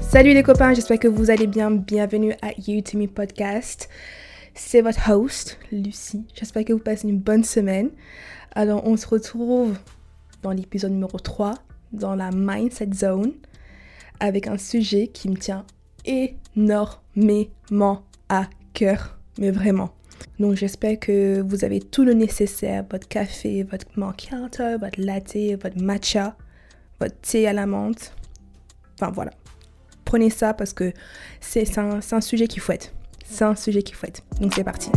Salut les copains, j'espère que vous allez bien. Bienvenue à You Podcast. C'est votre host, Lucie. J'espère que vous passez une bonne semaine. Alors, on se retrouve dans l'épisode numéro 3, dans la Mindset Zone, avec un sujet qui me tient énormément à cœur. Mais vraiment. Donc, j'espère que vous avez tout le nécessaire votre café, votre macchiato, votre latte, votre matcha, votre thé à la menthe. Enfin, voilà prenez ça parce que c'est un, un, sujet qui fouette. C'est un sujet qui fouette. Donc c'est parti.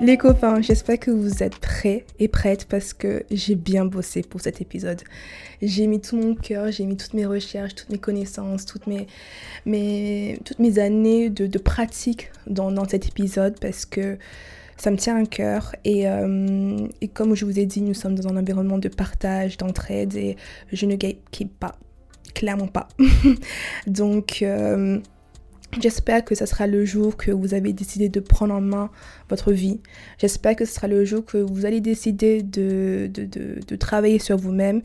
Les copains, j'espère que vous êtes prêts et prêtes parce que j'ai bien bossé pour cet épisode. J'ai mis tout mon cœur, j'ai mis toutes mes recherches, toutes mes connaissances, toutes mes, toutes mes années de, pratique dans, cet épisode parce que ça me tient à cœur et, euh, et, comme je vous ai dit, nous sommes dans un environnement de partage, d'entraide et je ne gatekeep pas, clairement pas. Donc euh, j'espère que ce sera le jour que vous avez décidé de prendre en main votre vie. J'espère que ce sera le jour que vous allez décider de, de, de, travailler sur vous-même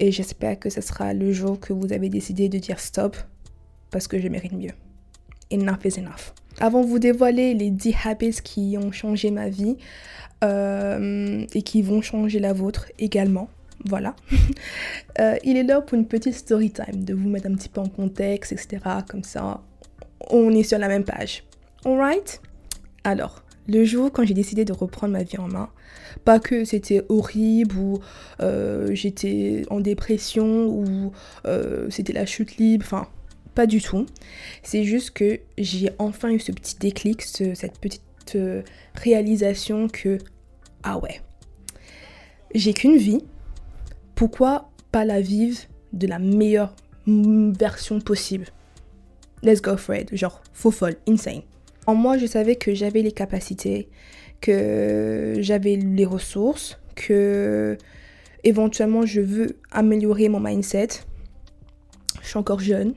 et j'espère que ce sera le jour que vous avez décidé de dire stop parce que je mérite mieux. Enough is enough. Avant de vous dévoiler les 10 habits qui ont changé ma vie euh, et qui vont changer la vôtre également, voilà. euh, il est l'heure pour une petite story time, de vous mettre un petit peu en contexte, etc. Comme ça, on est sur la même page. Alright? Alors, le jour quand j'ai décidé de reprendre ma vie en main, pas que c'était horrible ou euh, j'étais en dépression ou euh, c'était la chute libre, enfin pas du tout. C'est juste que j'ai enfin eu ce petit déclic, ce, cette petite euh, réalisation que, ah ouais, j'ai qu'une vie, pourquoi pas la vivre de la meilleure version possible? Let's go for it, genre faux folle, insane. En moi, je savais que j'avais les capacités, que j'avais les ressources, que éventuellement je veux améliorer mon mindset. Je suis encore jeune,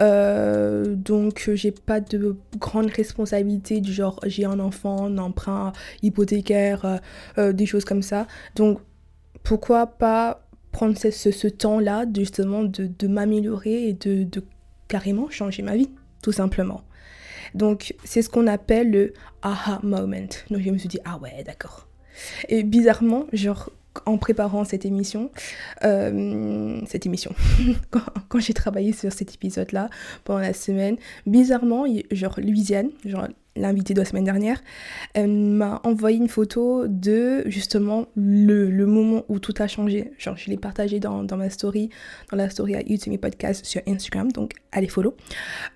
euh, donc j'ai pas de grande responsabilité du genre j'ai un enfant, un emprunt hypothécaire, euh, euh, des choses comme ça. Donc pourquoi pas prendre ce, temps-là justement de, de m'améliorer et de, de carrément changer ma vie, tout simplement. Donc c'est ce qu'on appelle le aha moment. Donc je me suis dit ah ouais d'accord. Et bizarrement, genre en préparant cette émission, euh, cette émission, quand, quand j'ai travaillé sur cet épisode-là pendant la semaine, bizarrement, genre Louisiane, genre l'invité de la semaine dernière, m'a envoyé une photo de justement le, moment où tout a changé. Genre, je l'ai partagé dans, dans, ma story, dans la story à YouTube Podcast sur Instagram, donc allez follow.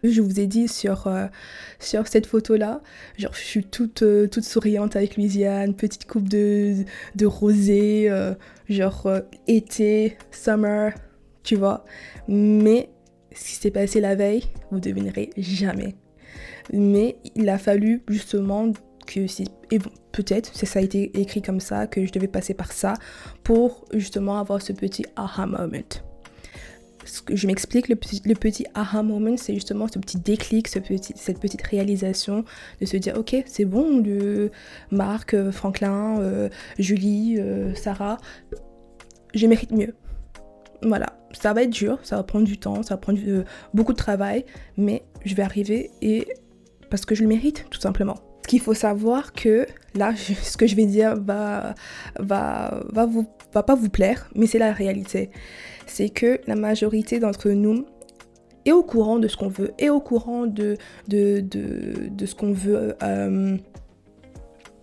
Je vous ai dit sur, euh, sur cette photo-là, genre, je suis toute, euh, toute souriante avec Louisiane, petite coupe de, de rosé, euh, genre été, summer, tu vois. Mais ce qui s'est passé la veille, vous devinerez jamais mais il a fallu justement que c'est peut-être ça a été écrit comme ça que je devais passer par ça pour justement avoir ce petit aha moment. Je m'explique, le petit, aha moment, c'est justement ce petit déclic, ce petit, cette petite réalisation de se dire ok, c'est bon, le Marc, euh, Franklin, euh, Julie, euh, Sarah, je mérite mieux. Voilà, ça va être dur, ça va prendre du temps, ça va prendre beaucoup de travail, mais je vais arriver et parce que je le mérite, tout simplement. Ce qu'il faut savoir que là, ce que je vais dire va, va, va, vous, va pas vous plaire, mais c'est la réalité. C'est que la majorité d'entre nous est au courant de ce qu'on veut, est au courant de, de, de, de ce qu'on veut. Euh,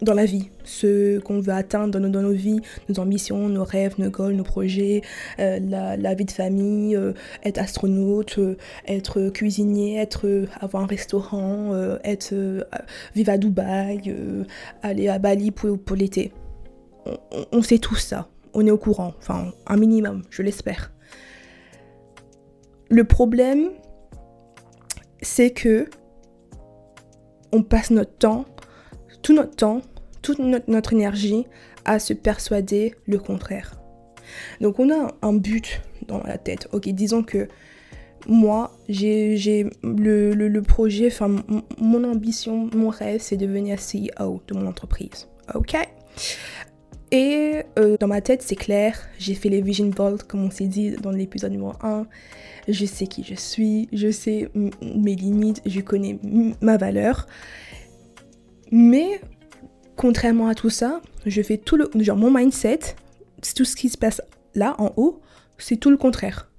dans la vie, ce qu'on veut atteindre dans nos, dans nos, vies, nos ambitions, nos rêves, nos goals, nos projets, euh, la, vie de famille, euh, être astronaute, euh, être cuisinier, être avoir un restaurant, être vivre à Dubaï, aller à Bali pour, pour l'été. On, on, sait tout ça, on est au courant, enfin un minimum, je l'espère. Le problème, c'est que on passe notre temps, tout notre temps, toute notre, énergie à se persuader le contraire. Donc on a un but dans la tête. Ok, disons que moi, j'ai le, le, projet, enfin, mon ambition, mon rêve, c'est de devenir CEO de mon entreprise. Ok? Et euh, dans ma tête, c'est clair, j'ai fait les Vision Vault, comme on s'est dit dans l'épisode numéro 1. Je sais qui je suis, je sais mes limites, je connais ma valeur. Mais contrairement à tout ça, je fais tout le. Genre, mon mindset, tout ce qui se passe là, en haut, c'est tout le contraire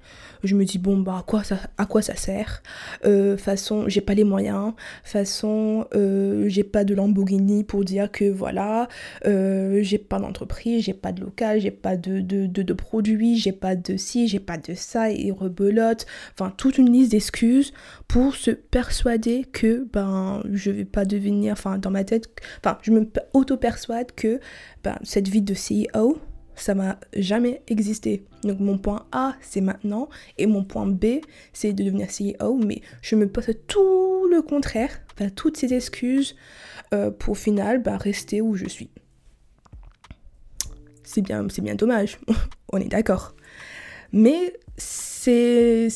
je me dis bon bah à quoi ça, à quoi ça sert? Euh, façon j'ai pas les moyens. Façon euh, j'ai pas de Lamborghini pour dire que voilà. Euh, j'ai pas d'entreprise j'ai pas de local j'ai pas de, de, de, produits j'ai pas de ci j'ai pas de ça et rebelote. Enfin toute une liste d'excuses pour se persuader que ben je vais pas devenir enfin dans ma tête enfin je me auto persuade que ben, cette vie de CEO ça m'a jamais existé. Donc mon point A, c'est maintenant, et mon point B, c'est de devenir CEO, mais je me pose tout le contraire, enfin, toutes ces excuses euh, pour au final bah, rester où je suis. C'est bien, c'est bien dommage, on est d'accord. Mais c'est,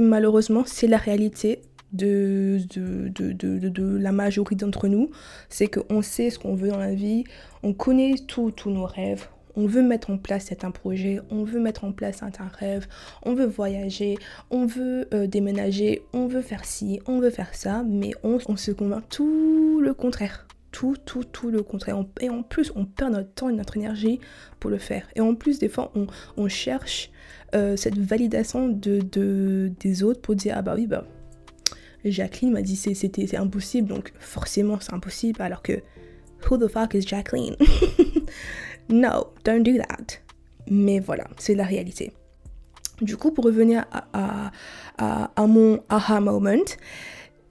malheureusement, c'est la réalité de, de, la majorité d'entre nous. C'est qu'on sait ce qu'on veut dans la vie, on connaît tous nos rêves, on veut mettre en place un projet, on veut mettre en place un rêve, on veut voyager, on veut euh, déménager, on veut faire ci, on veut faire ça, mais on, se convainc tout le contraire. Tout, tout, tout le contraire. et en plus, on perd notre temps et notre énergie pour le faire. Et en plus, des fois, on, cherche euh, cette validation de, des autres pour dire, ah bah oui, bah, Jacqueline m'a dit c'était impossible, donc forcément c'est impossible, alors que who the fuck is Jacqueline? No, don't do that. Mais voilà, c'est la réalité. Du coup, pour revenir à, mon aha moment,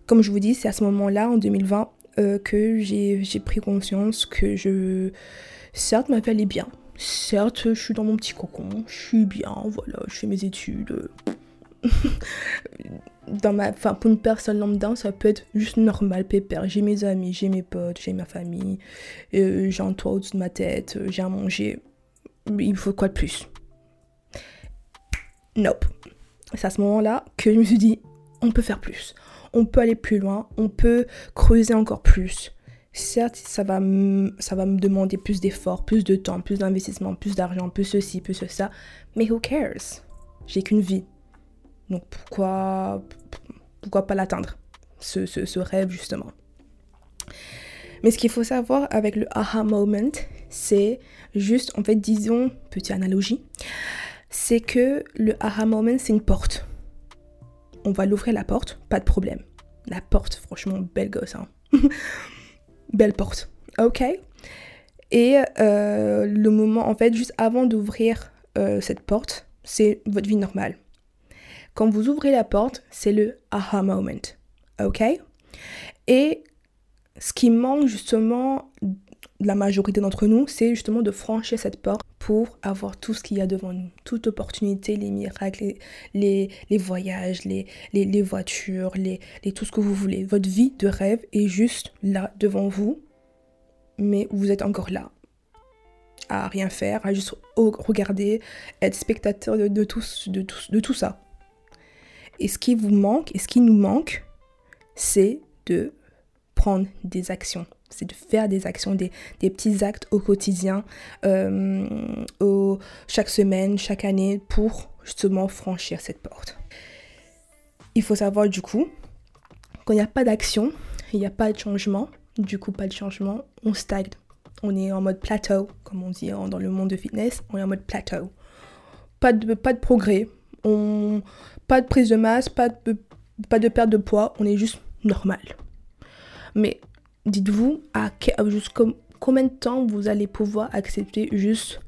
comme je vous dis, c'est à ce moment-là, en 2020, euh, que j'ai pris conscience que je... Certes, ma vie allait bien. Certes, je suis dans mon petit cocon, je suis bien, voilà, je fais mes études. dans ma, enfin, pour une personne lambda, ça peut être juste normal, pépère. J'ai mes amis, j'ai mes potes, j'ai ma famille, euh, j'ai un toit au-dessus de ma tête, euh, j'ai à manger. Il faut quoi de plus? Nope. C'est à ce moment-là que je me suis dit, on peut faire plus. On peut aller plus loin, on peut creuser encore plus. Certes, ça va, ça va me demander plus d'efforts, plus de temps, plus d'investissement, plus d'argent, plus ceci, plus ça. Mais who cares? J'ai qu'une vie. Donc pourquoi, pourquoi pas l'atteindre, ce, ce, rêve justement. Mais ce qu'il faut savoir avec le aha moment, c'est juste, en fait, disons, petite analogie, c'est que le aha moment, c'est une porte. On va l'ouvrir la porte, pas de problème. La porte, franchement, belle gosse, hein. belle porte, ok? Et euh, le moment, en fait, juste avant d'ouvrir euh, cette porte, c'est votre vie normale. Quand vous ouvrez la porte, c'est le aha moment. OK? Et ce qui manque justement la majorité d'entre nous, c'est justement de franchir cette porte pour avoir tout ce qu'il y a devant nous. Toute opportunité, les miracles, les, les, voyages, les, les, voitures, les, tout ce que vous voulez. Votre vie de rêve est juste là devant vous, mais vous êtes encore là à rien faire, à juste regarder, être spectateur de, de, tout, de, tout, de tout ça. Et ce qui vous manque, et ce qui nous manque, c'est de prendre des actions. C'est de faire des actions, des, petits actes au quotidien, euh, chaque semaine, chaque année, pour justement franchir cette porte. Il faut savoir du coup, quand il n'y a pas d'action, il n'y a pas de changement, du coup pas de changement, on stagne. On est en mode plateau, comme on dit dans le monde de fitness, on est en mode plateau. Pas de, pas de progrès, pas de prise de masse, pas de, perte de poids, on est juste normal. Mais dites-vous à combien de temps vous allez pouvoir accepter juste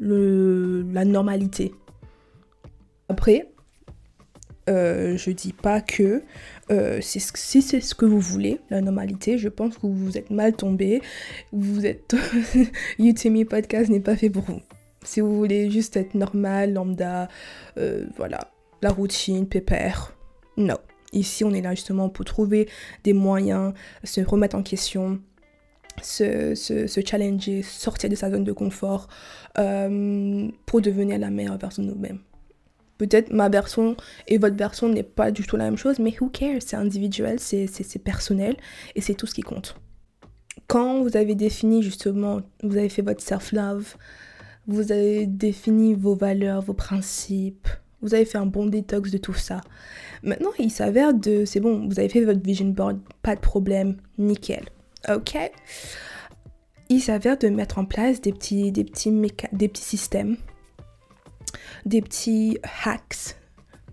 la normalité? Après, euh, je dis pas que euh, si c'est ce que vous voulez, la normalité, je pense que vous êtes mal tombé. Vous êtes. YouTube Podcast n'est pas fait pour vous. Si vous voulez juste être normal, lambda, euh, voilà, la routine, pépère, non. Ici, on est là justement pour trouver des moyens, se remettre en question, se, challenger, sortir de sa zone de confort euh, pour devenir la meilleure version de nous-mêmes. Peut-être ma version et votre version n'est pas du tout la même chose, mais who cares? C'est individuel, c'est personnel et c'est tout ce qui compte. Quand vous avez défini justement, vous avez fait votre self-love, vous avez défini vos valeurs, vos principes, vous avez fait un bon détox de tout ça. Maintenant, il s'avère de, c'est bon, vous avez fait votre vision board, pas de problème, nickel. Ok? Il s'avère de mettre en place des petits, des petits, des petits systèmes, des petits hacks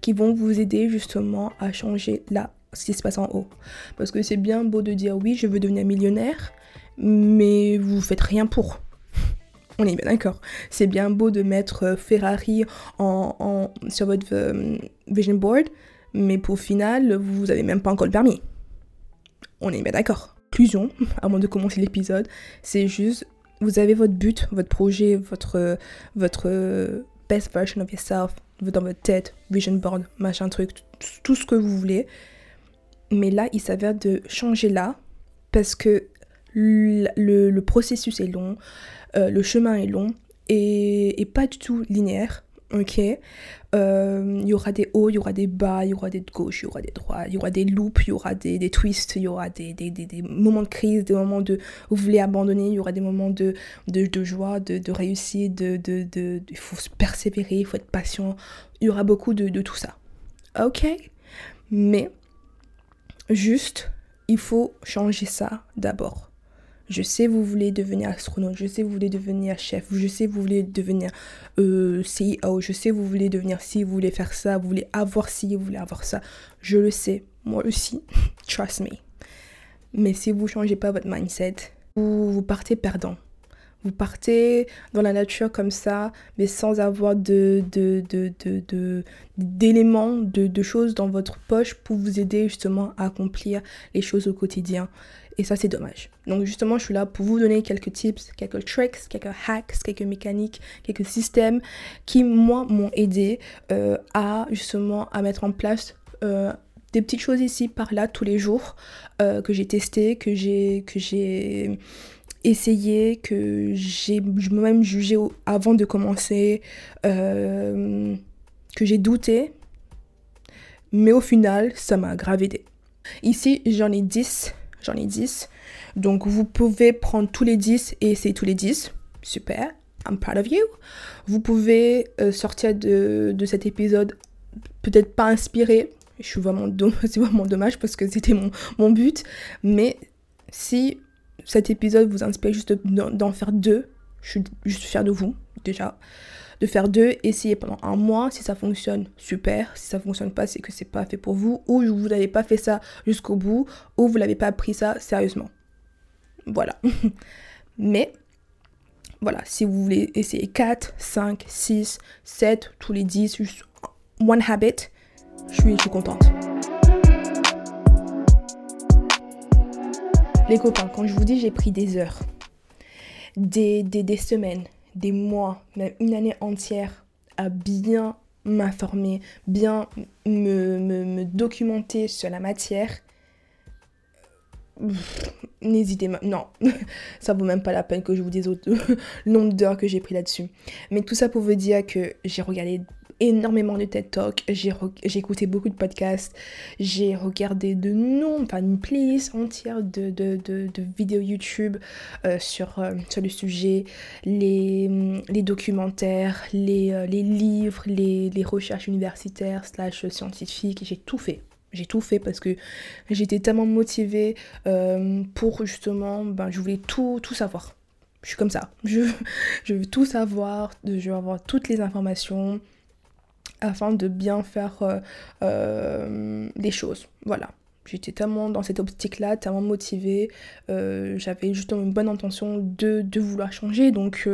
qui vont vous aider justement à changer là ce qui se passe en haut. Parce que c'est bien beau de dire oui, je veux devenir millionnaire, mais vous faites rien pour. On est bien d'accord. C'est bien beau de mettre euh, Ferrari en, sur votre euh, vision board, mais pour final, vous n'avez même pas encore le permis. On est bien d'accord. Conclusion, avant de commencer l'épisode, c'est juste, vous avez votre but, votre projet, votre, votre best version of yourself dans votre tête, vision board, machin truc, tout ce que vous voulez. Mais là, il s'avère de changer là, parce que le processus est long, euh, le chemin est long et, pas du tout linéaire. Ok, euh, il y aura des hauts, il y aura des bas, il y aura des gauches, il y aura des droits, il y aura des loops, il y aura des, des twists, il y aura des, des, des, moments de crise, des moments de où vous voulez abandonner, il y aura des moments de, de, de joie, de, de réussite, de, de, de, il faut persévérer, il faut être patient, il y aura beaucoup de, de tout ça. Ok, mais juste, il faut changer ça d'abord. Je sais vous voulez devenir astronaute, je sais vous voulez devenir chef, je sais vous voulez devenir euh, CEO, je sais vous voulez devenir ci, vous voulez faire ça, vous voulez avoir ci, vous voulez avoir ça. Je le sais, moi aussi, trust me. Mais si vous changez pas votre mindset, vous partez perdant. Vous partez dans la nature comme ça, mais sans avoir de, d'éléments, de, de, choses dans votre poche pour vous aider justement à accomplir les choses au quotidien. Et ça, c'est dommage. Donc justement, je suis là pour vous donner quelques tips, quelques tricks, quelques hacks, quelques mécaniques, quelques systèmes qui, moi, m'ont aidé euh, à justement à mettre en place euh, des petites choses ici, par là, tous les jours, euh, que j'ai testé, que j'ai que j'ai essayé, que j'ai moi-même jugé avant de commencer, que j'ai douté. Mais au final, ça m'a grave aidé. Ici, j'en ai 10 j'en ai 10. Donc vous pouvez prendre tous les 10 et essayer tous les 10. Super, I'm proud of you. Vous pouvez euh, sortir de, de, cet épisode peut-être pas inspiré. Je suis vraiment c'est vraiment dommage parce que c'était mon, mon but. Mais si cet épisode vous inspire juste d'en faire deux, je suis juste fière de vous déjà de faire deux, essayer pendant un mois. Si ça fonctionne, super. Si ça fonctionne pas, c'est que c'est pas fait pour vous. Ou vous n'avez pas fait ça jusqu'au bout. Ou vous n'avez pas pris ça sérieusement. Voilà. Mais, voilà, si vous voulez essayer 4, 5, 6, 7, tous les 10, juste one habit, je suis, je contente. Les copains, quand je vous dis j'ai pris des heures, des, des, des semaines, des mois, même une année entière à bien m'informer, bien me, documenter sur la matière, n'hésitez pas. Non, ça vaut même pas la peine que je vous dise le nombre d'heures que j'ai pris là-dessus. Mais tout ça pour vous dire que j'ai regardé énormément de TED Talk, j'ai écouté beaucoup de podcasts, j'ai regardé de nombreux, enfin une playlist entière de, de, de, vidéos YouTube euh, sur, euh, sur le sujet, les, les documentaires, les, euh, les livres, les, les, recherches universitaires slash scientifiques, j'ai tout fait. J'ai tout fait parce que j'étais tellement motivée pour justement, ben, je voulais tout, tout savoir. Je suis comme ça. Je, je veux tout savoir, je veux avoir toutes les informations, afin de bien faire euh, euh, les choses. Voilà. J'étais tellement dans cette optique-là, tellement motivée. Euh, j'avais justement une bonne intention de, de vouloir changer. Donc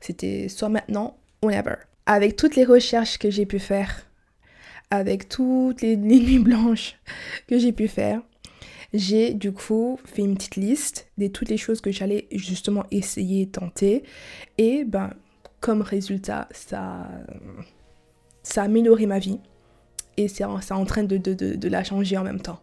c'était soit maintenant ou never. Avec toutes les recherches que j'ai pu faire, avec toutes les, nuits blanches que j'ai pu faire, j'ai du coup fait une petite liste de toutes les choses que j'allais justement essayer, tenter. Et ben, comme résultat, ça ça a amélioré ma vie et c'est en, train de, la changer en même temps.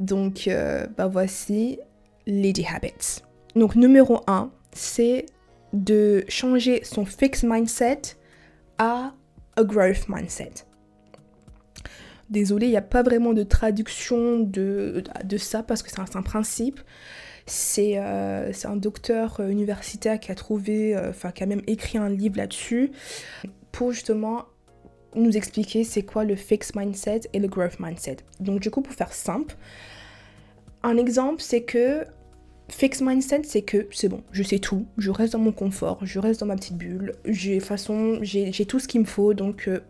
Donc, euh, bah voici Lady Habits. Donc, numéro 1, c'est de changer son fixed mindset à a growth mindset. désolée, il n'y a pas vraiment de traduction de, de ça parce que c'est un, principe. C'est un docteur universitaire qui a trouvé, enfin qui a même écrit un livre là-dessus pour justement nous expliquer c'est quoi le fixed mindset et le growth mindset. Donc du coup, pour faire simple, un exemple, c'est que fixed mindset, c'est que c'est bon, je sais tout, je reste dans mon confort, je reste dans ma petite bulle, j'ai façon, j'ai tout ce qu'il me faut, donc euh,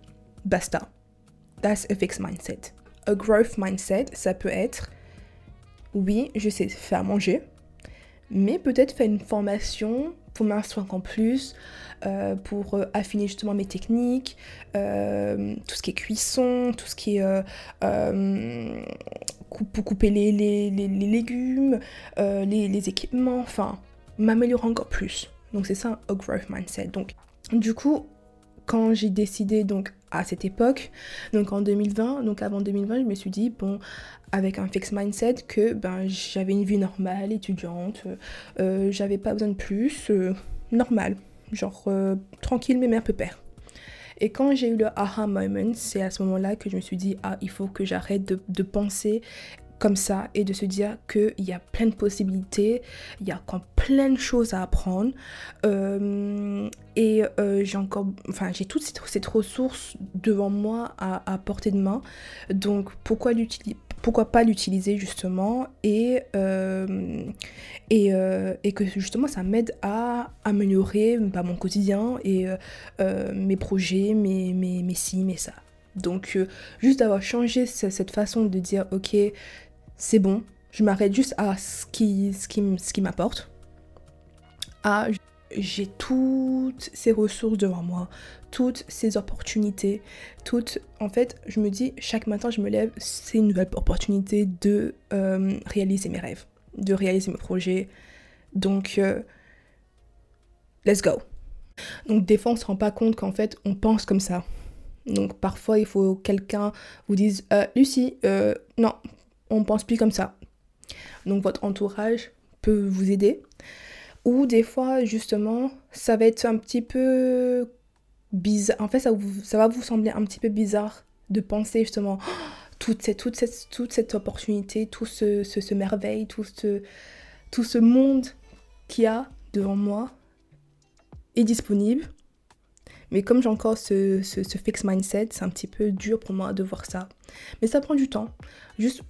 basta. That's a fixed mindset. A growth mindset, ça peut être, oui, je sais faire manger, mais peut-être faire une formation pour m'instruire encore plus, euh, pour euh, affiner justement mes techniques, euh, tout ce qui est cuisson, tout ce qui est pour couper les, les, les, légumes, les, équipements, enfin, m'améliorer encore plus. Donc c'est ça un growth mindset. Donc du coup, quand j'ai décidé donc à cette époque, donc en 2020, donc avant 2020, je me suis dit bon, avec un fixed mindset que ben j'avais une vie normale, étudiante, j'avais pas besoin de plus, normal genre euh, tranquille mais mère père. Et quand j'ai eu le aha moment, c'est à ce moment-là que je me suis dit, ah, il faut que j'arrête de, penser comme ça et de se dire qu'il y a plein de possibilités, il y a encore plein de choses à apprendre. Euh, et euh, j'ai encore, enfin, j'ai toutes cette, ressources devant moi à, portée de main. Donc, pourquoi l'utiliser pourquoi pas l'utiliser justement et, euh, euh, et, que justement ça m'aide à améliorer bah, mon quotidien et mes projets, mes, mes, mes ci, mes ça. Donc juste d'avoir changé cette façon de dire ok c'est bon, je m'arrête juste à ce qui, ce qui, ce qui m'apporte, à j'ai toutes ces ressources devant moi, toutes ces opportunités, toutes... En fait, je me dis, chaque matin, je me lève, c'est une nouvelle opportunité de euh, réaliser mes rêves, de réaliser mes projets. Donc, euh, let's go. Donc, des fois, on se rend pas compte qu'en fait, on pense comme ça. Donc, parfois, il faut que quelqu'un vous dise, euh, Lucie, non, on pense plus comme ça. Donc, votre entourage peut vous aider. Ou des fois, justement, ça va être un petit peu bizarre. En fait, ça, va vous sembler un petit peu bizarre de penser justement toute, cette, toute, cette, toute cette opportunité, tout ce, ce, merveille, tout ce, tout ce monde qu'il y a devant moi est disponible. Mais comme j'ai encore ce, ce, ce fixed mindset, c'est un petit peu dur pour moi de voir ça. Mais ça prend du temps. Juste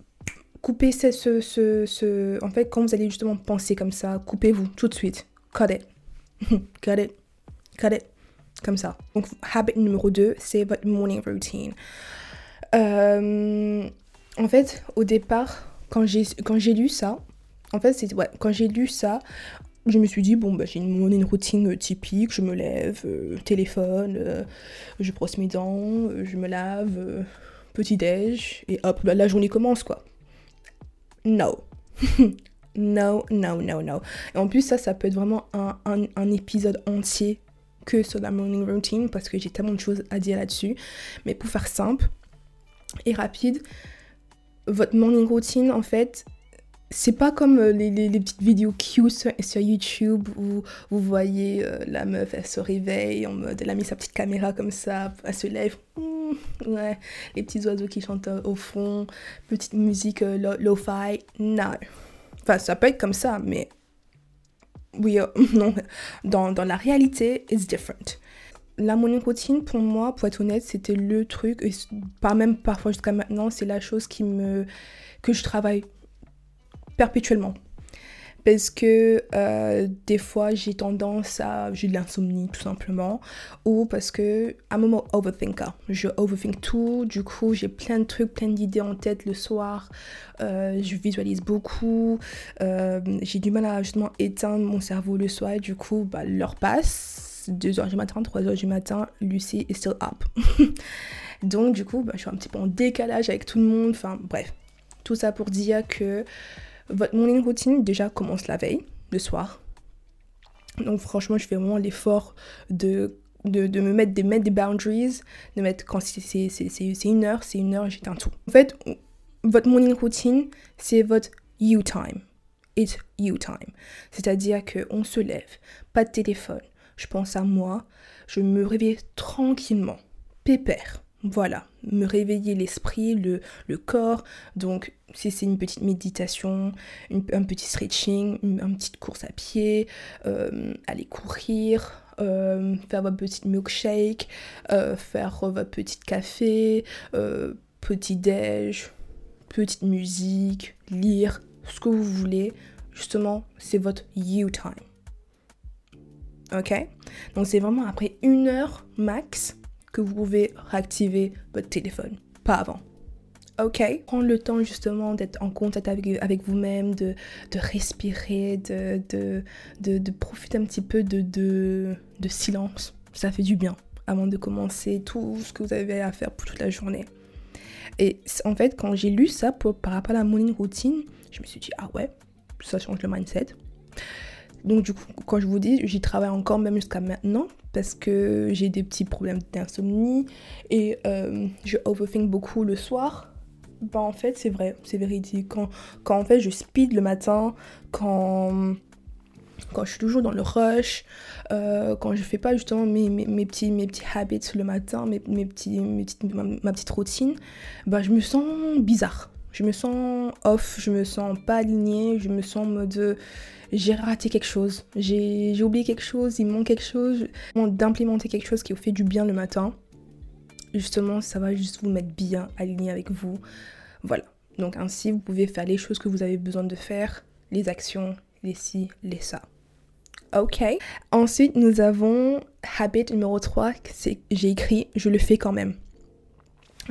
coupez ce, ce, ce, En fait, quand vous allez justement penser comme ça, coupez-vous tout de suite. Cut it. Cut it. Cut it. Comme ça. Donc, habit numéro 2, c'est votre morning routine. Euh, en fait, au départ, quand j'ai lu ça, en fait, c'est ouais, quand j'ai lu ça, je me suis dit, bon, bah, j'ai une morning routine typique, je me lève, euh, téléphone, euh, je brosse mes dents, je me lave, petit déj, et hop, bah, la journée commence, quoi no. no, no, no, no. Et en plus, ça, ça peut être vraiment un, un, épisode entier que sur la morning routine parce que j'ai tellement de choses à dire là-dessus. Mais pour faire simple et rapide, votre morning routine, en fait, c'est pas comme euh, les, les, petites vidéos cute sur, YouTube où vous voyez euh, la meuf, elle se réveille en elle a mis sa petite caméra comme ça, elle se lève, mmh, ouais, les petits oiseaux qui chantent euh, au fond, petite musique lo-fi, non. Enfin, ça peut être comme ça, mais oui, non, dans, dans la réalité, it's different. La morning routine, pour moi, pour être honnête, c'était le truc, et pas même parfois jusqu'à maintenant, c'est la chose qui me, que je travaille perpétuellement. Parce que euh, des fois j'ai tendance à. J'ai de l'insomnie tout simplement. Ou parce que. un moment overthinker. Je overthink tout. Du coup, j'ai plein de trucs, plein d'idées en tête le soir. Euh, je visualise beaucoup. Euh, j'ai du mal à justement éteindre mon cerveau le soir. Du coup, bah, l'heure passe. 2h du matin, 3h du matin, Lucie est still up. Donc, du coup, bah, je suis un petit peu en décalage avec tout le monde. Enfin, bref. Tout ça pour dire que votre morning routine déjà commence la veille, le soir. Donc franchement, je fais vraiment l'effort de, de, me mettre, de mettre des boundaries, de mettre quand c'est une heure, c'est une heure, j'éteins tout. En fait, votre morning routine, c'est votre you time. It's you time. C'est-à-dire qu'on se lève, pas de téléphone. Je pense à moi, je me réveille tranquillement, pépère. Voilà, me réveiller l'esprit, le, corps. Donc, si c'est une petite méditation, un petit stretching, une, petite course à pied, euh, aller courir, euh, faire votre petite milkshake, euh, faire votre petit café, petit déj, petite musique, lire, ce que vous voulez. Justement, c'est votre you time. Ok? Donc, c'est vraiment après une heure max que vous pouvez réactiver votre téléphone, pas avant. Ok? Prendre le temps justement d'être en contact avec, vous-même, de, de, respirer, de, de, de, profiter un petit peu de, de, silence. Ça fait du bien avant de commencer tout ce que vous avez à faire pour toute la journée. Et en fait, quand j'ai lu ça par rapport à la morning routine, je me suis dit, ah ouais, ça change le mindset. Donc du coup, quand je vous dis, j'y travaille encore même jusqu'à maintenant parce que j'ai des petits problèmes d'insomnie et euh, je overthink beaucoup le soir. Ben en fait, c'est vrai, c'est véridique. Quand, quand en fait je speed le matin, quand, quand je suis toujours dans le rush, euh, quand je fais pas justement mes, mes, petits, mes petits habits le matin, mes, mes petits, mes petites, ma, petite routine, ben je me sens bizarre. Je me sens off, je me sens pas alignée, je me sens en mode j'ai raté quelque chose, j'ai oublié quelque chose, il manque quelque chose. D'implémenter quelque chose qui vous fait du bien le matin, justement, ça va juste vous mettre bien aligné avec vous. Voilà. Donc ainsi, vous pouvez faire les choses que vous avez besoin de faire, les actions, les ci, les ça. Ok. Ensuite, nous avons habit numéro 3, c'est j'ai écrit, je le fais quand même.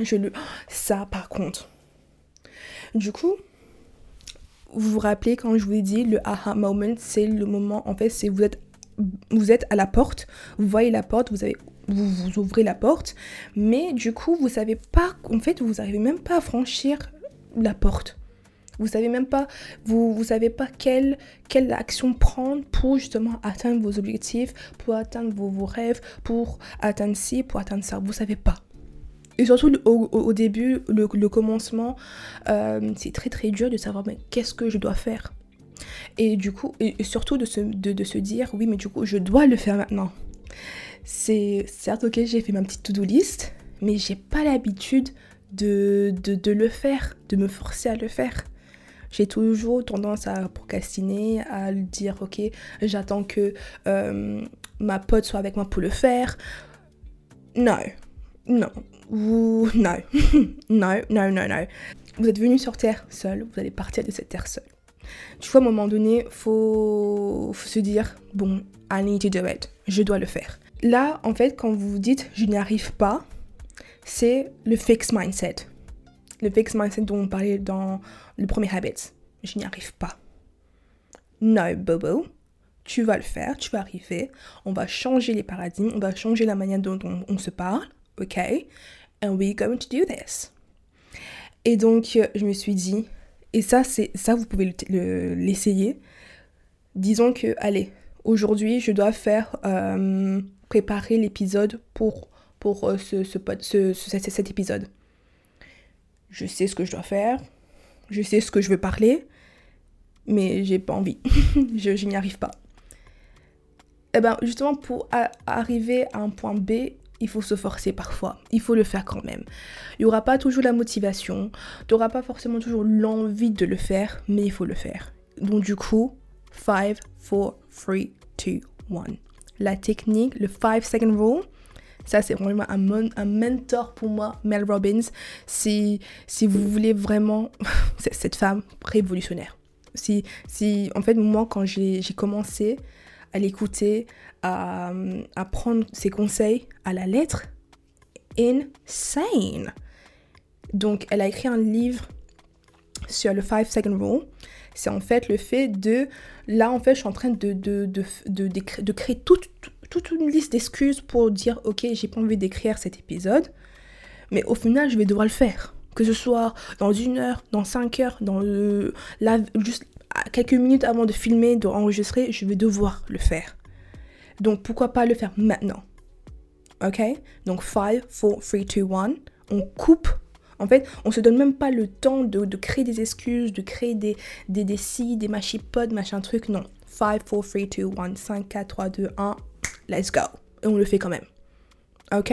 Je le... Ça, par contre. Du coup, vous vous rappelez quand je vous ai dit le aha moment, c'est le moment, en fait, c'est vous êtes, vous êtes à la porte, vous voyez la porte, vous avez vous, vous ouvrez la porte, mais du coup, vous savez pas, en fait, vous n'arrivez même pas à franchir la porte. Vous savez même pas, vous, vous savez pas quelle, quelle action prendre pour justement atteindre vos objectifs, pour atteindre vos, vos rêves, pour atteindre ci, pour atteindre ça. Vous savez pas. Et surtout au, début, le, commencement, euh, c'est très très dur de savoir mais qu'est-ce que je dois faire? Et du coup, et, surtout de se, de, se dire oui mais du coup je dois le faire maintenant. C'est certes ok j'ai fait ma petite to-do list, mais j'ai pas l'habitude de, de, le faire, de me forcer à le faire. J'ai toujours tendance à procrastiner, à dire ok j'attends que euh, ma pote soit avec moi pour le faire. Non, non, vous... Non. non, non, non. Vous êtes venu sur Terre seul, vous allez partir de cette Terre seul. Tu vois, à un moment donné, faut, faut se dire, bon, I need to do it. Je dois le faire. Là, en fait, quand vous vous dites, je n'y arrive pas, c'est le fixed mindset. Le fixed mindset dont on parlait dans le premier habit. Je n'y arrive pas. Non, Bobo. Tu vas le faire, tu vas arriver. On va changer les paradigmes, on va changer la manière dont on se parle ok, and we're going to do this. Et donc, euh, je me suis dit, et ça, c'est ça, vous pouvez l'essayer. Disons que, allez, aujourd'hui, je dois faire euh, préparer l'épisode pour, pour euh, ce, ce, ce, cet épisode. Je sais ce que je dois faire, je sais ce que je veux parler, mais j'ai pas envie. je, n'y arrive pas. Et eh ben justement, pour arriver à un point B, il faut se forcer parfois. Il faut le faire quand même. Il n'y aura pas toujours la motivation, tu n'auras pas forcément toujours l'envie de le faire, mais il faut le faire. Donc du coup, 5, 4, 3, 2, 1. La technique, le 5 second rule, ça, c'est vraiment un, un, mentor pour moi, Mel Robbins. Si, si vous voulez vraiment cette femme révolutionnaire. Si, si, en fait, moi, quand j'ai commencé à l'écouter, à, prendre ses conseils à la lettre. Insane. Donc, elle a écrit un livre sur le 5 second rule. C'est en fait le fait de... Là, en fait, je suis en train de, de, de, de, de créer toute, toute une liste d'excuses pour dire, ok, j'ai pas envie d'écrire cet épisode. Mais au final, je vais devoir le faire. Que ce soit dans une heure, dans cinq heures, dans le, la, juste quelques minutes avant de filmer, d'enregistrer, je vais devoir le faire. Donc pourquoi pas le faire maintenant? Ok? Donc 5, 4, 3, 2, 1. On coupe. En fait, on se donne même pas le temps de, créer des excuses, de créer des, des, des si, des machipodes, machin truc. Non. 5, 4, 3, 2, 1. 5, 4, 3, 2, 1. Let's go. Et on le fait quand même. Ok?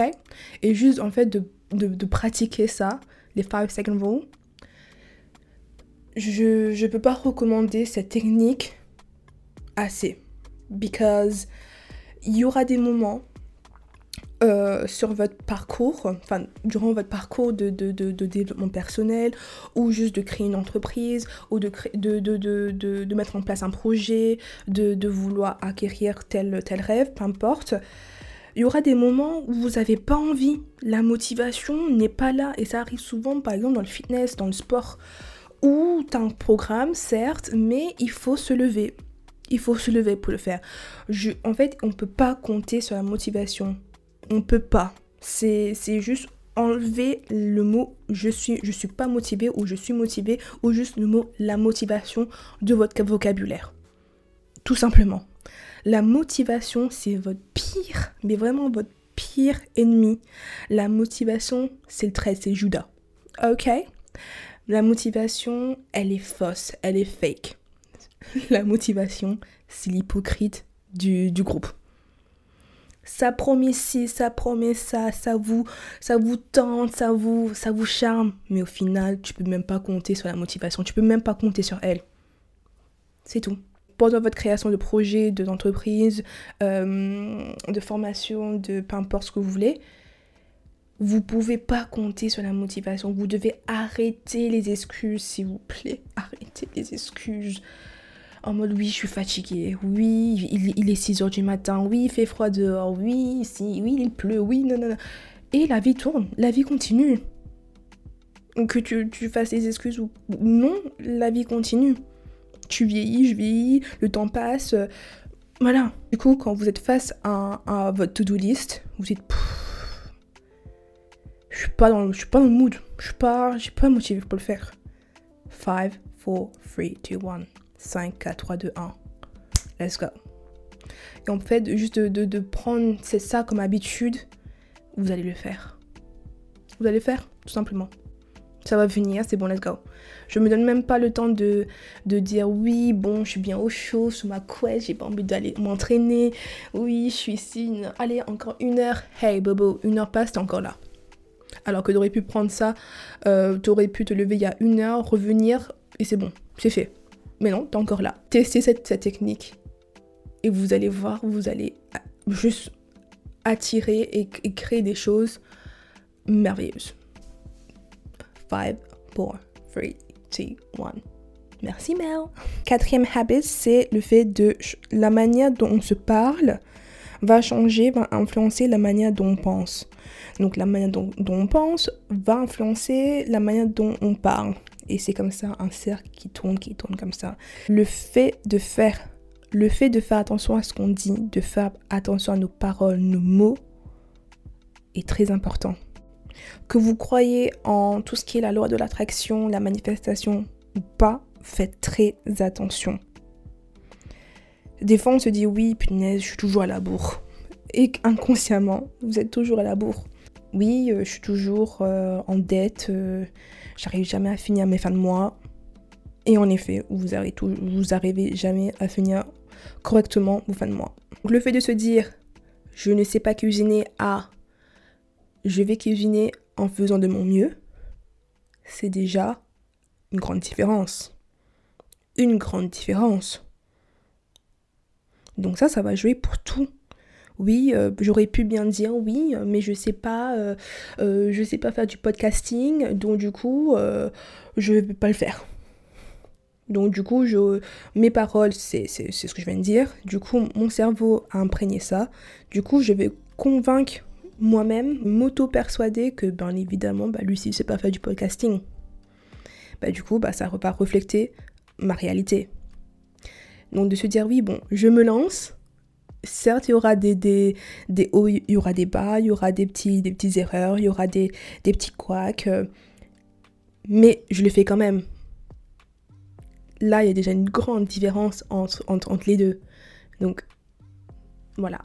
Et juste en fait de de, pratiquer ça, les 5 second rule. Je ne peux pas recommander cette technique assez. Because il y aura des moments euh, sur votre parcours, enfin durant votre parcours de, développement personnel ou juste de créer une entreprise ou de, mettre en place un projet, de, vouloir acquérir tel, tel rêve, peu importe. Il y aura des moments où vous n'avez pas envie, la motivation n'est pas là et ça arrive souvent par exemple dans le fitness, dans le sport as un programme certes mais il faut se lever. Il faut se lever pour le faire. En fait, on ne peut pas compter sur la motivation on peut pas. C'est juste enlever le mot je suis je suis pas motivé ou je suis motivé ou juste le mot la motivation de votre vocabulaire. Tout simplement. La motivation, c'est votre pire, mais vraiment votre pire ennemi. La motivation, c'est le trait, c'est Judas. OK? La motivation, elle est fausse, elle est fake. La motivation, c'est l'hypocrite du, du groupe ça promet ci, ça promet ça, ça vous, ça vous tente, ça vous, ça vous charme. Mais au final, tu peux même pas compter sur la motivation, tu peux même pas compter sur elle. C'est tout. Pendant votre création de projet, d'entreprise, euh, de formation, de peu importe ce que vous voulez, vous pouvez pas compter sur la motivation. Vous devez arrêter les excuses, s'il vous plaît. Arrêtez les excuses en mode oui, je suis fatiguée, oui, il, est 6 heures du matin, oui, il fait froid dehors, oui, si, oui, il pleut, oui, non, non, non. Et la vie tourne, la vie continue. Que tu, tu fasses des excuses ou non, la vie continue. Tu vieillis, je vieillis, le temps passe. voilà. Du coup, quand vous êtes face à, à votre to-do list, vous dites je suis pas dans, je suis pas dans le mood, je suis pas, j'ai pas motivé pour le faire. 5, 4, 3, 2, 1. 5, 4, 3, 2, 1. Let's go. Et en fait, juste de, de, prendre ça comme habitude, vous allez le faire. Vous allez le faire, tout simplement. Ça va venir, c'est bon, let's go. Je me donne même pas le temps de, de dire oui, bon, je suis bien au chaud, sous ma couette, j'ai pas envie d'aller m'entraîner. Oui, je suis ici, allez, encore une heure. Hey, Bobo, une heure passe, t'es encore là. Alors que tu aurais pu prendre ça, euh, tu aurais pu te lever il y a une heure, revenir, et c'est bon, c'est fait. Mais non, t'es encore là. Testez cette, technique. Et vous allez voir, vous allez juste attirer et, créer des choses merveilleuses. 5, 4, 3, 2, 1. Merci Mel. Quatrième habit, c'est le fait de la manière dont on se parle va changer, va influencer la manière dont on pense. Donc la manière dont on pense va influencer la manière dont on parle. Et c'est comme ça un cercle qui tourne, qui tourne comme ça. Le fait de faire, le fait de faire attention à ce qu'on dit, de faire attention à nos paroles, nos mots, est très important. Que vous croyez en tout ce qui est la loi de l'attraction, la manifestation ou pas, faites très attention. Des fois, on se dit oui, punaise, je suis toujours à la bourre. Et inconsciemment, vous êtes toujours à la bourre. Oui, euh, je suis toujours euh, en dette, euh, j'arrive jamais à finir mes fins de mois. Et en effet, vous arrivez, vous arrivez jamais à finir correctement vos fins de mois. le fait de se dire, je ne sais pas cuisiner à je vais cuisiner en faisant de mon mieux, c'est déjà une grande différence. Une grande différence. Donc ça, ça va jouer pour tout oui, euh, j'aurais pu bien dire oui, mais je sais pas, euh, euh, je sais pas faire du podcasting, donc du coup, je vais pas le faire. Donc du coup, je, mes paroles, c'est ce que je viens de dire. Du coup, mon cerveau a imprégné ça. Du coup, je vais convaincre moi-même, m'auto-persuader que, ben évidemment, bah, Lucie ne sait pas faire du podcasting. Bah, du coup, bah, ça va refléter ma réalité. Donc de se dire, oui, bon, je me lance, certes, il y aura des, des, des, hauts, il y aura des bas, il y aura des, petits, des petites erreurs, il y aura des, des petits couacs, euh, mais je le fais quand même. Là, il y a déjà une grande différence entre, entre, entre les deux. Donc, voilà.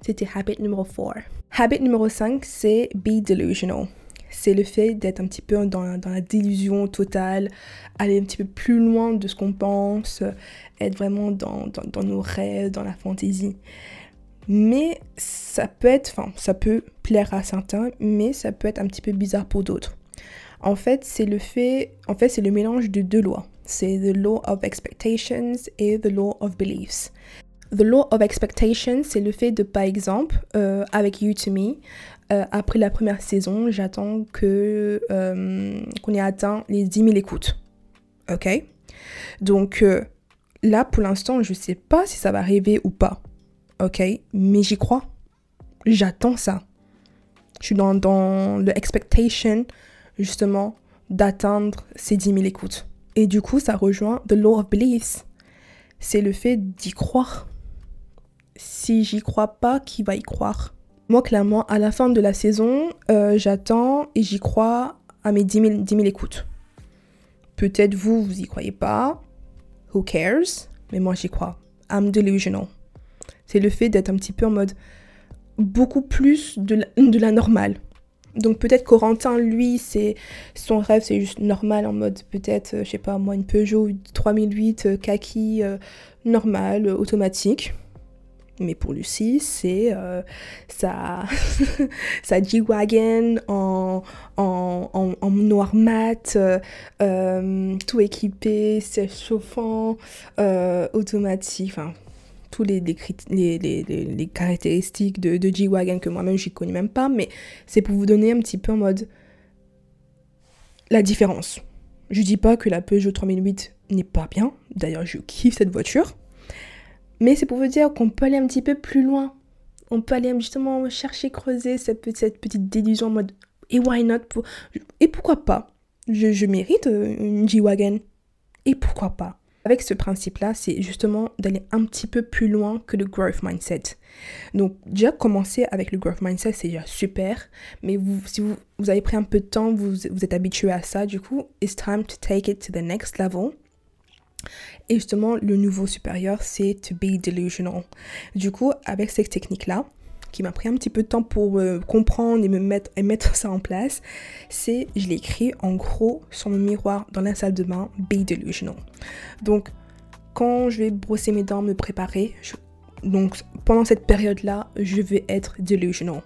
C'était habit numéro 4. Habit numéro 5, c'est be delusional c'est le fait d'être un petit peu dans, dans, la délusion totale, aller un petit peu plus loin de ce qu'on pense, être vraiment dans, dans, nos rêves, dans la fantaisie. Mais ça peut être, enfin, ça peut plaire à certains, mais ça peut être un petit peu bizarre pour d'autres. En fait, c'est le fait, en fait, c'est le mélange de deux lois. C'est the law of expectations et the law of beliefs. The law of expectations, c'est le fait de, par exemple, euh, avec You to Me, euh, après la première saison, j'attends que euh, qu'on ait atteint les 10 000 écoutes. Ok? Donc là, pour l'instant, je ne sais pas si ça va arriver ou pas. Ok? Mais j'y crois. J'attends ça. Je suis dans, dans le justement, d'atteindre ces 10 000 écoutes. Et du coup, ça rejoint the law of beliefs. C'est le fait d'y croire. Si j'y crois pas, qui va y croire? Moi, clairement, à la fin de la saison, euh, j'attends et j'y crois à mes 10 000, 10 000 écoutes. Peut-être vous, vous y croyez pas. Who cares? Mais moi, j'y crois. I'm delusional. C'est le fait d'être un petit peu en mode beaucoup plus de la, de la normale. Donc peut-être Corentin, lui, c'est son rêve, c'est juste normal en mode peut-être, euh, je sais pas moi, une Peugeot 3008 euh, kaki euh, normale, automatique. Mais pour Lucie, c'est sa, sa G-Wagon en, en, en, noir mat, tout équipé, chauffant, automatique, enfin tous les, les, les, les caractéristiques de, G-Wagon que moi-même je connais même pas, mais c'est pour vous donner un petit peu en mode la différence. Je dis pas que la Peugeot 3008 n'est pas bien, d'ailleurs je kiffe cette voiture, mais c'est pour vous dire qu'on peut aller un petit peu plus loin. On peut aller justement chercher, creuser cette, cette petite délusion en mode et why not pour... Et pourquoi pas? Je, je mérite euh, une G-Wagon. Et pourquoi pas? Avec ce principe-là, c'est justement d'aller un petit peu plus loin que le growth mindset. Donc déjà commencer avec le growth mindset, c'est déjà super, mais si vous, vous, avez pris un peu de temps, vous, vous êtes habitué à ça, du coup, it's time to take it to the next level. Et justement, le nouveau supérieur, c'est to be delusional. Du coup, avec cette technique-là, qui m'a pris un petit peu de temps pour euh, comprendre et me mettre, et mettre ça en place, c'est, je l'ai écrit en gros sur mon miroir dans la salle de bain, Be Delusional. Donc, quand je vais brosser mes dents, me préparer, donc pendant cette période-là, je vais être delusional.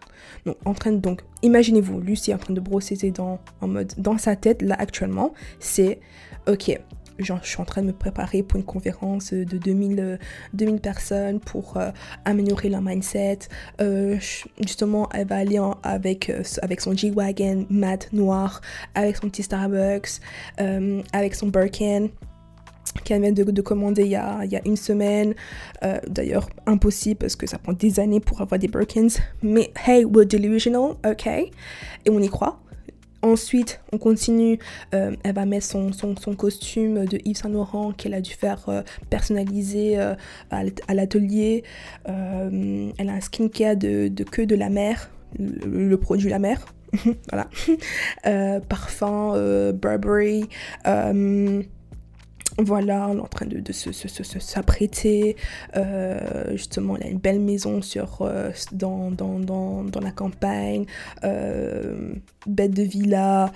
Donc en train de, donc imaginez-vous, Lucie en train de brosser ses dents en mode dans sa tête là actuellement, c'est ok, je suis en train de me préparer pour une conférence de 2000, 2000 euh, personnes pour euh, améliorer leur mindset. Euh, justement, elle va aller avec, avec son G-Wagon mat noir, avec son petit Starbucks, avec son Birkin qu'elle vient de, commander il y, a, une semaine. D'ailleurs, impossible parce que ça prend des années pour avoir des Birkins. Mais hey, we're delusional, ok? Et on y croit. Ensuite, on continue. Euh, elle va mettre son, costume de Yves Saint Laurent qu'elle a dû faire euh, personnaliser euh, à l'atelier. elle a un skincare de, de queue de la mer, le, le produit la mer. voilà. parfum, Burberry voilà, on est en train de, s'apprêter. Euh, justement, il a une belle maison sur, euh, dans, la campagne, euh, bête de villa.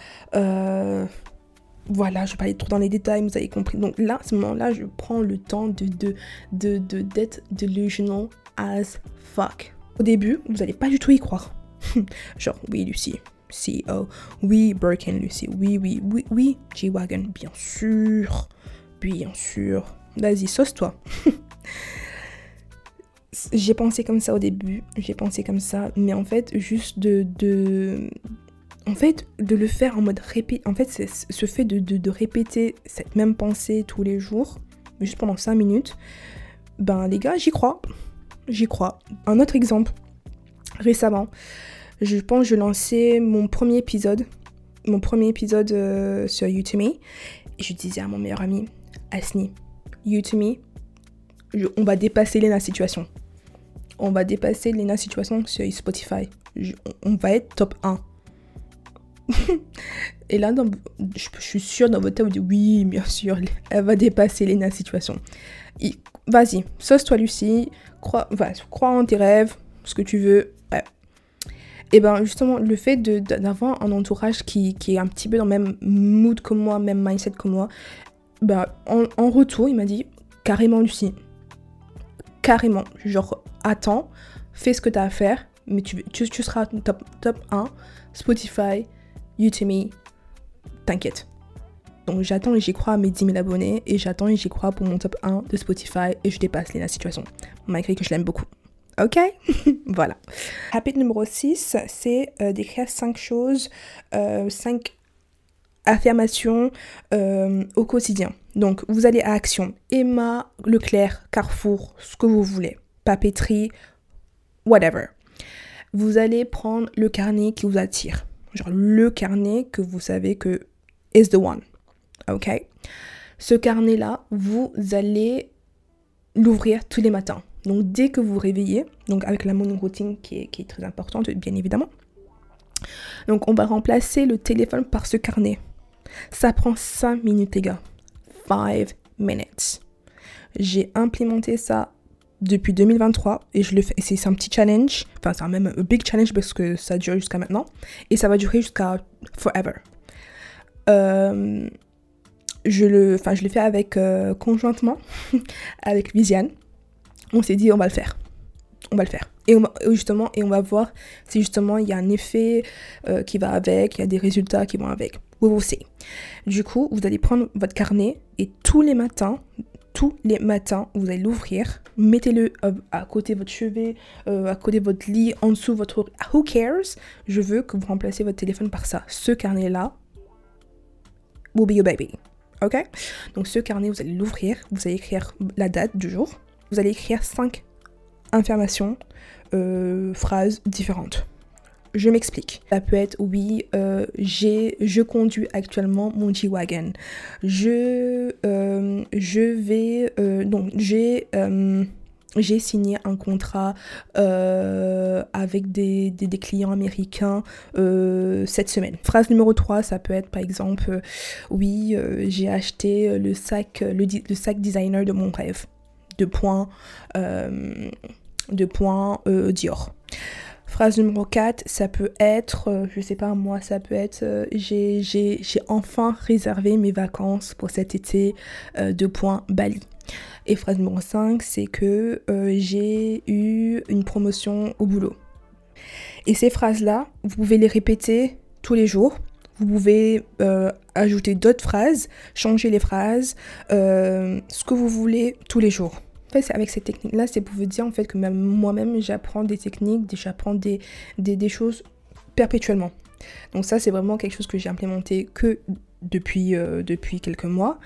voilà, je vais pas aller trop dans les détails, vous avez compris. Donc là, à ce moment-là, je prends le temps de, de, de, d'être delusional as fuck. Au début, vous n'allez pas du tout y croire. Genre, oui, Lucie, CEO, oui, Birkin, Lucie, oui, oui, oui, oui, G-Wagon, bien sûr bien sûr. Vas-y, sauce-toi. j'ai pensé comme ça au début, j'ai pensé comme ça, mais en fait, juste de, de... En fait, de le faire en mode répété, en fait, ce fait de, de, répéter cette même pensée tous les jours, juste pendant 5 minutes, ben les gars, j'y crois. J'y crois. Un autre exemple, récemment, je pense que je lançais mon premier épisode, mon premier épisode euh, sur YouTube, et je disais à mon meilleur ami, Asni, You to Me, on va dépasser Lena Situation. On va dépasser Lena Situation sur Spotify. on va être top 1. Et là, je, suis sûre dans votre tête, vous dites oui, bien sûr, elle va dépasser Lena Situation. Vas-y, sauce-toi Lucie, crois, crois en tes rêves, ce que tu veux. Et ben justement, le fait d'avoir un entourage qui, est un petit peu dans le même mood que moi, même mindset que moi, bah, en, retour, il m'a dit carrément, Lucie, carrément, genre, attends, fais ce que tu as à faire, mais tu, tu, tu seras top, top 1, Spotify, Udemy, t'inquiète. Donc j'attends et j'y crois à mes 10 000 abonnés et j'attends et j'y crois pour mon top 1 de Spotify et je dépasse la situation, malgré que je l'aime beaucoup. Ok? Voilà. Habit numéro 6, c'est euh, d'écrire 5 choses, 5 affirmations euh, au quotidien. Donc vous allez à Action, Emma, Leclerc, Carrefour, ce que vous voulez, papeterie, whatever. Vous allez prendre le carnet qui vous attire. Genre le carnet que vous savez que is the one. Ok? Ce carnet-là, vous allez l'ouvrir tous les matins. Donc dès que vous vous réveillez, donc avec la morning routine qui est très importante, bien évidemment. Donc on va remplacer le téléphone par ce carnet. Ça prend 5 minutes, les gars. 5 minutes. J'ai implémenté ça depuis 2023 et je le fais. C'est un petit challenge. Enfin, c'est même un big challenge parce que ça dure jusqu'à maintenant. Et ça va durer jusqu'à forever. Euh, je le, enfin, je l'ai fait avec euh, conjointement avec Viviane. On s'est dit on va le faire, on va le faire. Et justement, et on va voir si justement il y a un effet euh, qui va avec, il y a des résultats qui vont avec. We will see. Du coup, vous allez prendre votre carnet et tous les matins, tous les matins, vous allez l'ouvrir, mettez-le euh, à côté de votre chevet, à côté de votre lit, en dessous de votre... Who cares? Je veux que vous remplacez votre téléphone par ça. Ce carnet-là will be your baby. Ok? Donc ce carnet, vous allez l'ouvrir, vous allez écrire la date du jour, vous allez écrire 5 informations, euh, phrases différentes. Je m'explique. Ça peut être oui, euh, j'ai, je conduis actuellement mon G-Wagon. Je, euh, vais, donc j'ai signé un contrat euh, avec des, clients américains euh, cette semaine. Phrase numéro 3, ça peut être par exemple, euh, oui, j'ai acheté le sac, designer de mon rêve. De points, de points Dior. Phrase numéro 4, ça peut être, je sais pas moi, ça peut être, j'ai enfin réservé mes vacances pour cet été, de points Bali. Et phrase numéro 5, c'est que euh, j'ai eu une promotion au boulot. Et ces phrases-là, vous pouvez les répéter tous les jours. Vous pouvez euh, ajouter d'autres phrases, changer les phrases, euh, ce que vous voulez tous les jours. Fait, avec ces techniques-là, c'est pour vous dire en fait que même moi-même, j'apprends des techniques, j'apprends des, choses perpétuellement. Donc ça, c'est vraiment quelque chose que j'ai implémenté que depuis, depuis quelques mois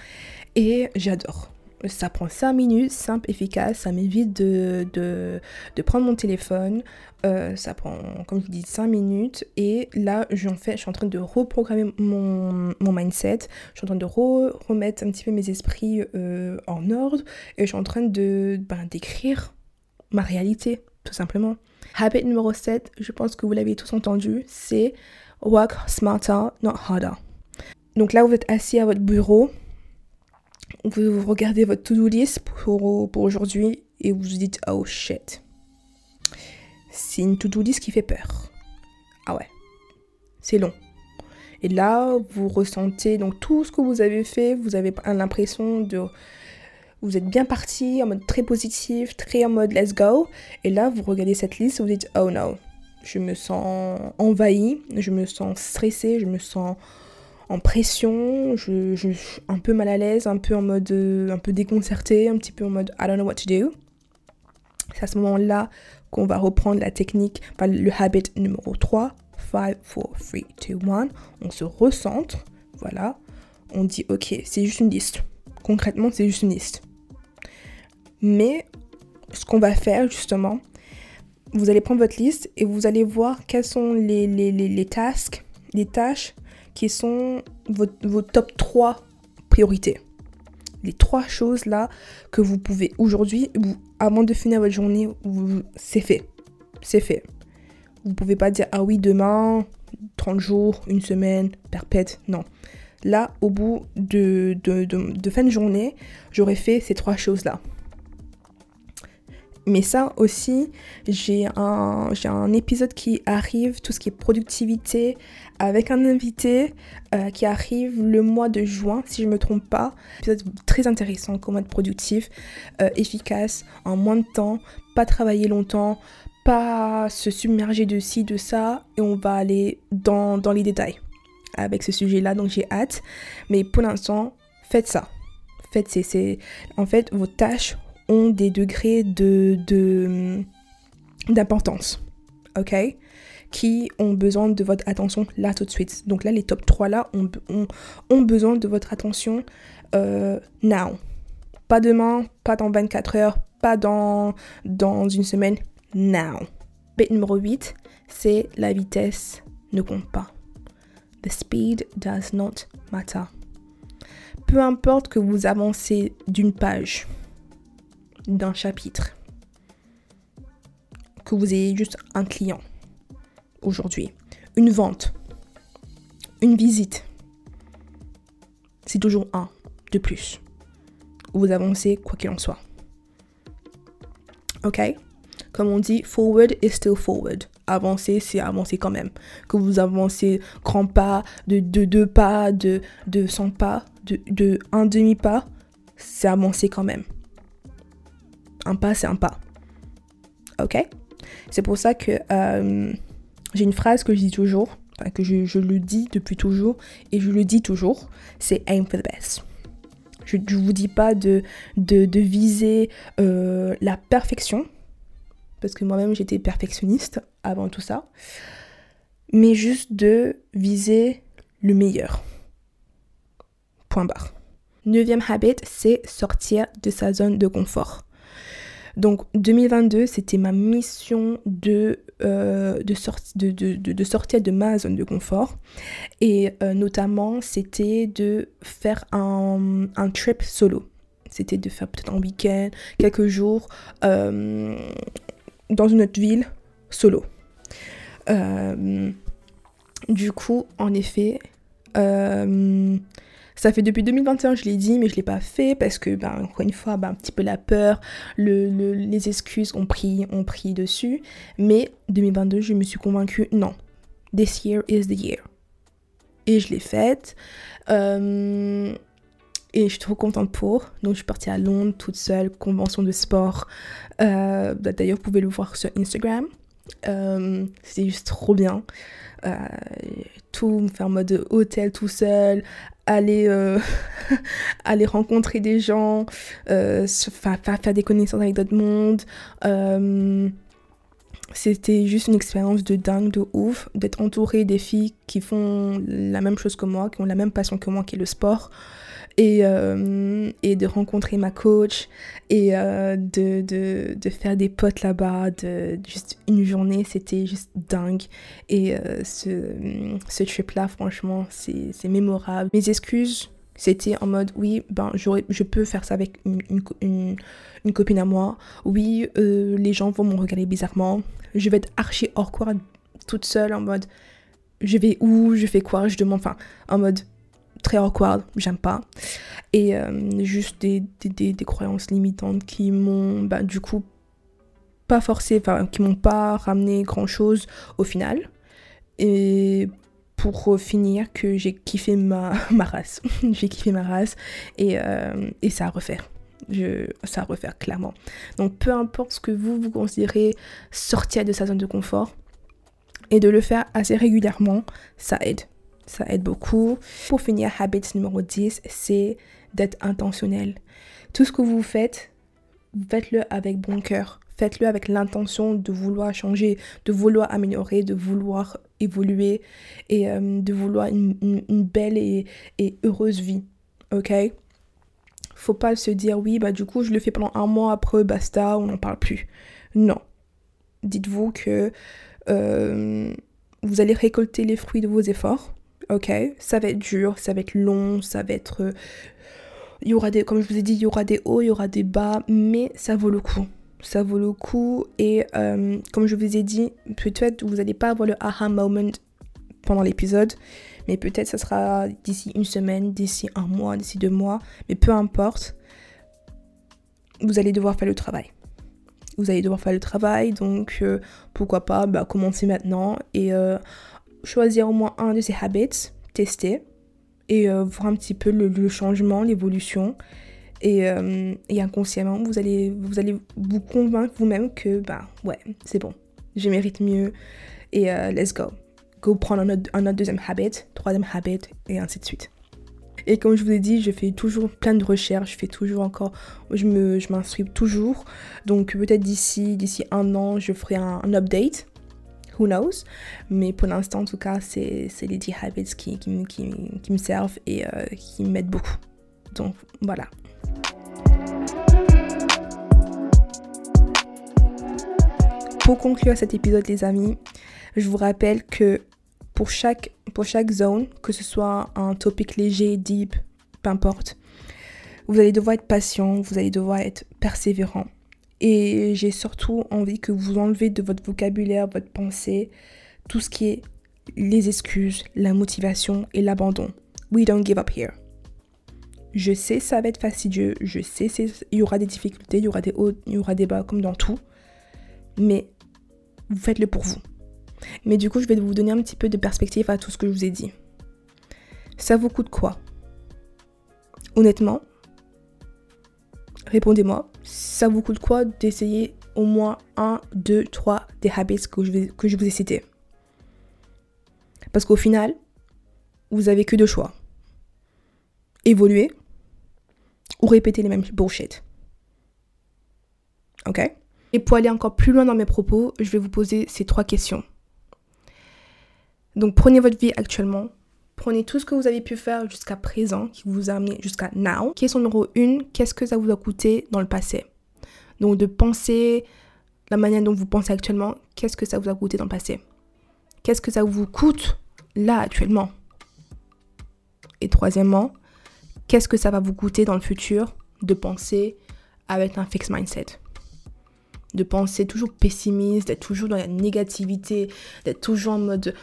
et j'adore. Ça prend 5 minutes, simple, efficace, ça m'évite de, de, prendre mon téléphone. Euh, ça prend, comme je dis, 5 minutes. Et là, je, suis en train de reprogrammer mon, mindset. Je suis en train de remettre un petit peu mes esprits euh, en ordre. Et je suis en train de ben, d'écrire ma réalité, tout simplement. Habit numéro 7, je pense que vous l'avez tous entendu, c'est work smarter, not harder. Donc là, vous êtes assis à votre bureau, vous regardez votre to-do list pour, pour aujourd'hui et vous vous dites oh shit. C'est une to-do list qui fait peur. Ah ouais, c'est long. Et là, vous ressentez donc tout ce que vous avez fait, vous avez l'impression de vous êtes bien parti en mode très positif, très en mode let's go. Et là, vous regardez cette liste vous dites oh no, je me sens envahi, je me sens stressé, je me sens en pression, je, suis un peu mal à l'aise, un peu en mode euh, un peu déconcerté, un petit peu en mode I don't know what to do. C'est à ce moment-là qu'on va reprendre la technique, le habit numéro 3, 5, 4, 3, 2, 1. On se recentre, voilà. On dit ok, c'est juste une liste. Concrètement, c'est juste une liste. Mais ce qu'on va faire justement, vous allez prendre votre liste et vous allez voir quelles sont les, les, les, les tasks, les tâches qui sont vos, top 3 priorités. Les trois choses là que vous pouvez aujourd'hui, avant de finir votre journée, c'est fait. C'est fait. Vous pouvez pas dire ah oui demain, 30 jours, une semaine, perpète. Non. Là, au bout de, de, de fin de journée, j'aurais fait ces trois choses-là. Mais ça aussi, j'ai un, épisode qui arrive, tout ce qui est productivité, avec un invité euh, qui arrive le mois de juin, si je ne me trompe pas. Épisode très intéressant, comment être productif, euh, efficace, en moins de temps, pas travailler longtemps, pas se submerger de ci, de ça, et on va aller dans, dans les détails avec ce sujet-là, donc j'ai hâte. Mais pour l'instant, faites ça. Faites c'est, en fait, vos tâches ont des degrés de, d'importance, ok? Qui ont besoin de votre attention là tout de suite. Donc là, les top 3 là ont, ont, besoin de votre attention euh, now. Pas demain, pas dans 24 heures, pas dans, dans une semaine, now. Bête numéro 8, c'est la vitesse ne compte pas. The speed does not matter. Peu importe que vous avancez d'une page, d'un chapitre, que vous ayez juste un client aujourd'hui, une vente, une visite, c'est toujours un de plus. Vous avancez quoi qu'il en soit. Ok? Comme on dit, forward is still forward avancer, c'est avancer quand même. Que vous avancez grand pas, de, deux pas, de, de 100 pas, de, un demi-pas, c'est avancer quand même. Un pas, c'est un pas. Ok? C'est pour ça que euh, j'ai une phrase que je dis toujours, que je, le dis depuis toujours, et je le dis toujours, c'est aim for the best. Je ne vous dis pas de, viser euh, la perfection, parce que moi-même j'étais perfectionniste avant tout ça, mais juste de viser le meilleur. Point barre. Neuvième habit, c'est sortir de sa zone de confort. Donc 2022, c'était ma mission de, euh, de, de, sortir de ma zone de confort. Et euh, notamment, c'était de faire un, un trip solo. C'était de faire peut-être un week-end, quelques jours, euh, dans une autre ville solo. Du coup, en effet, ça fait depuis 2021, je l'ai dit, mais je l'ai pas fait parce que, ben, encore une fois, ben, un petit peu la peur, le, les excuses ont pris, ont pris dessus. Mais 2022, je me suis convaincue, non, this year is the year. Et je l'ai faite. Euh, et je suis trop contente pour. Donc je suis partie à Londres toute seule, convention de sport. Euh, bah, d'ailleurs, vous pouvez le voir sur Instagram. Euh, C'était juste trop bien. Tout me faire en mode hôtel tout seul, aller, aller rencontrer des gens, faire, faire des connaissances avec d'autres mondes. C'était juste une expérience de dingue, de ouf, d'être entourée des filles qui font la même chose que moi, qui ont la même passion que moi, qui est le sport et, euh, et de rencontrer ma coach et euh, de, de, de, faire des potes là-bas, de juste une journée, c'était juste dingue. Et euh, ce, ce trip-là, franchement, c'est mémorable. Mes excuses, c'était en mode, oui, ben, je peux faire ça avec une, une, une, copine à moi. Oui, les gens vont me regarder bizarrement. Je vais être archi awkward toute seule en mode, je vais où, je fais quoi, je demande, enfin, en mode, très awkward, j'aime pas. Et euh, juste des, des, des, croyances limitantes qui m'ont bah, du coup pas forcé, enfin qui m'ont pas ramené grand chose au final. Et pour finir, que j'ai kiffé ma, ma race. j'ai kiffé ma race et, euh, et ça à refaire. Je, ça à refaire clairement. Donc peu importe ce que vous, vous considérez sortir de sa zone de confort et de le faire assez régulièrement, ça aide ça aide beaucoup. Pour finir, habit numéro 10, c'est d'être intentionnel. Tout ce que vous faites, faites-le avec bon cœur. Faites-le avec l'intention de vouloir changer, de vouloir améliorer, de vouloir évoluer et euh, de vouloir une, belle et, heureuse vie. Ok? Faut pas se dire oui, bah du coup je le fais pendant un mois, après basta, on n'en parle plus. Non. Dites-vous que euh, vous allez récolter les fruits de vos efforts ok Ça va être dur, ça va être long, ça va être... Il aura des, comme je vous ai dit, il y aura des hauts, il y aura des bas, mais ça vaut le coup. Ça vaut le coup et euh, comme je vous ai dit, peut-être vous n'allez pas avoir le aha moment pendant l'épisode, mais peut-être ça sera d'ici une semaine, d'ici un mois, d'ici deux mois, mais peu importe, vous allez devoir faire le travail. Vous allez devoir faire le travail, donc euh, pourquoi pas bah, commencer maintenant et euh, choisir au moins un de ces habits, tester et euh, voir un petit peu le, changement, l'évolution. Euh, et, inconsciemment, vous allez, vous allez vous convaincre vous-même que, bah ouais, c'est bon. je mérite mieux et euh, let's go. Go prendre un autre, deuxième habit, troisième habit et ainsi de suite. Et comme je vous ai dit, je fais toujours plein de recherches, je fais toujours encore, je me, je m'instruis toujours. Donc peut-être d'ici, d'ici un an, je ferai un update. Who knows? Mais pour l'instant, en tout cas, c'est, les 10 habits qui, qui me servent et euh, qui m'aident beaucoup. Donc voilà. Pour conclure cet épisode, les amis, je vous rappelle que pour chaque, pour chaque zone, que ce soit un topic léger, deep, peu importe, vous allez devoir être patient, vous allez devoir être persévérant. Et j'ai surtout envie que vous enlevez de votre vocabulaire, votre pensée, tout ce qui est les excuses, la motivation et l'abandon. We don't give up here. Je sais, ça va être fastidieux, je sais, il y aura des difficultés, il y aura des hauts, il y aura des bas, comme dans tout. Mais vous faites-le pour vous. Mais du coup, je vais vous donner un petit peu de perspective à tout ce que je vous ai dit. Ça vous coûte quoi? Honnêtement, répondez-moi, ça vous coûte quoi d'essayer au moins un, deux, trois des habits que je, vais, que je vous ai cités? Parce qu'au final, vous avez que deux choix. Évoluer ou répéter les mêmes bullshit. Ok? Et pour aller encore plus loin dans mes propos, je vais vous poser ces trois questions. Donc prenez votre vie actuellement, prenez tout ce que vous avez pu faire jusqu'à présent, qui vous a amené jusqu'à now. Question numéro une, qu'est-ce que ça vous a coûté dans le passé? Donc de penser la manière dont vous pensez actuellement, qu'est-ce que ça vous a coûté dans le passé? Qu'est-ce que ça vous coûte là actuellement? Et troisièmement, qu'est-ce que ça va vous coûter dans le futur de penser avec un fixed mindset? De penser toujours pessimiste, d'être toujours dans la négativité, d'être toujours en mode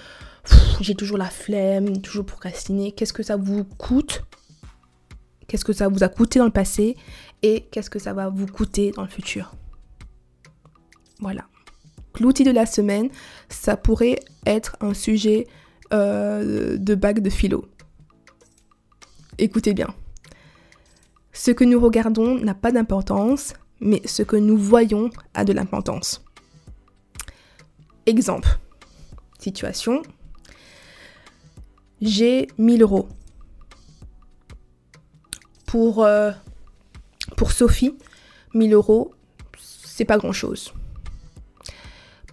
j'ai toujours la flemme, toujours procrastiner. Qu'est-ce que ça vous coûte? Qu'est-ce que ça vous a coûté dans le passé? Et qu'est-ce que ça va vous coûter dans le futur? Voilà. L'outil de la semaine, ça pourrait être un sujet euh, de bac de philo. Écoutez bien. Ce que nous regardons n'a pas d'importance, mais ce que nous voyons a de l'importance. Exemple. Situation, j'ai 1000 euros. Pour, euh, Sophie, 1000 euros, c'est pas grand chose.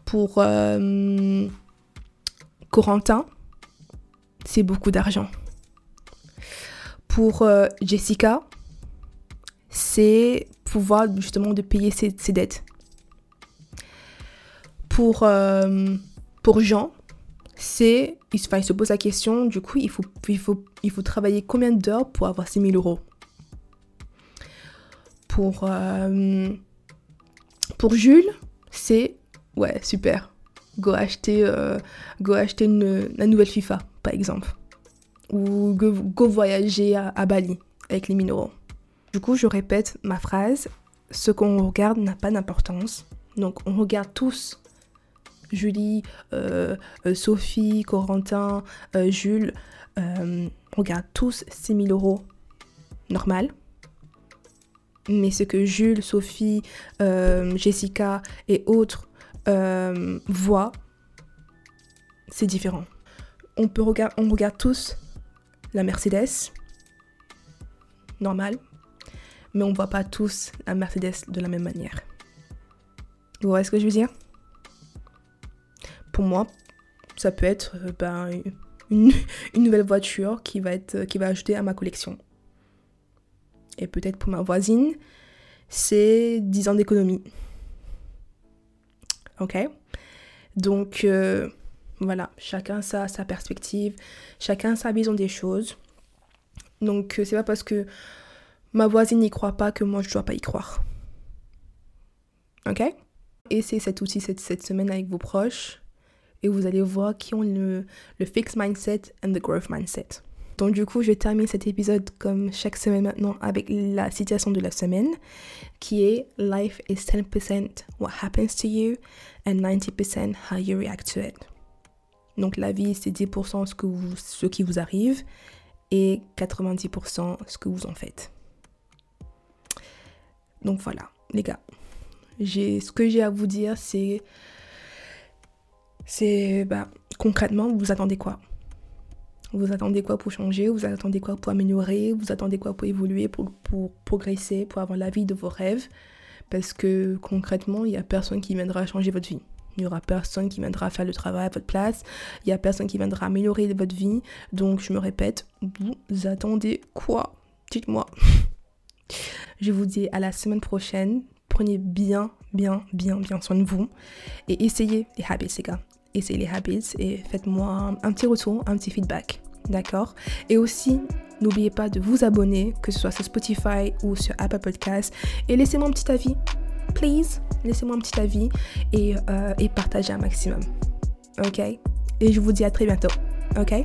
Pour euh, Corentin, c'est beaucoup d'argent. Pour euh, Jessica, c'est pouvoir justement de payer ses, dettes. Pour Jean, c'est, il, se pose la question, du coup, il faut, il faut, il faut travailler combien d'heures pour avoir 6000 euros? Pour, euh, pour Jules, c'est, ouais, super. Go acheter, euh, go acheter une, la nouvelle FIFA, par exemple. Ou go, voyager à, à, Bali avec les 1000 euros. Du coup, je répète ma phrase, ce qu'on regarde n'a pas d'importance. Donc, on regarde tous Julie, euh, euh, Sophie, Corentin, euh, Jules, regarde tous 6000 euros normal. Mais ce que Jules, Sophie, Jessica et autres voient, c'est différent. On, peut on regarde tous la Mercedes, normal, mais on voit pas tous la Mercedes de la même manière. Vous voyez ce que je veux dire? Moi, ça peut être euh, ben, une, nouvelle voiture qui va, être, qui va ajouter à ma collection. Et peut-être pour ma voisine, c'est 10 ans d'économie. Ok? Donc, euh, voilà, chacun sa, sa perspective, chacun sa vision des choses. Donc, euh, c'est pas parce que ma voisine n'y croit pas que moi je dois pas y croire. Ok? Essayez cet outil cette, cette semaine avec vos proches et vous allez voir qui ont le, le fixed mindset and the growth mindset. Donc du coup, je termine cet épisode comme chaque semaine maintenant avec la citation de la semaine qui est Life is 10% what happens to you and 90% how you react to it. Donc la vie, c'est 10% ce, que vous, ce qui vous arrive et 90% ce que vous en faites. Donc voilà, les gars. Ce que j'ai à vous dire, c'est c'est bah, concrètement, vous attendez quoi? Vous attendez quoi pour changer? Vous attendez quoi pour améliorer? Vous attendez quoi pour évoluer, pour, progresser, pour avoir la vie de vos rêves? Parce que concrètement, il n'y a personne qui viendra changer votre vie. Il n'y aura personne qui viendra faire le travail à votre place. Il n'y a personne qui viendra améliorer votre vie. Donc, je me répète, vous attendez quoi? Dites-moi. Je vous dis à la semaine prochaine. Prenez bien, bien, bien, bien soin de vous. Et essayez les habits, les gars. Essayez les habits et faites-moi un petit retour, un petit feedback. D'accord? Et aussi, n'oubliez pas de vous abonner, que ce soit sur Spotify ou sur Apple Podcasts. Et laissez-moi un petit avis. Please, laissez-moi un petit avis et, euh, partagez un maximum. Ok? Et je vous dis à très bientôt. Ok?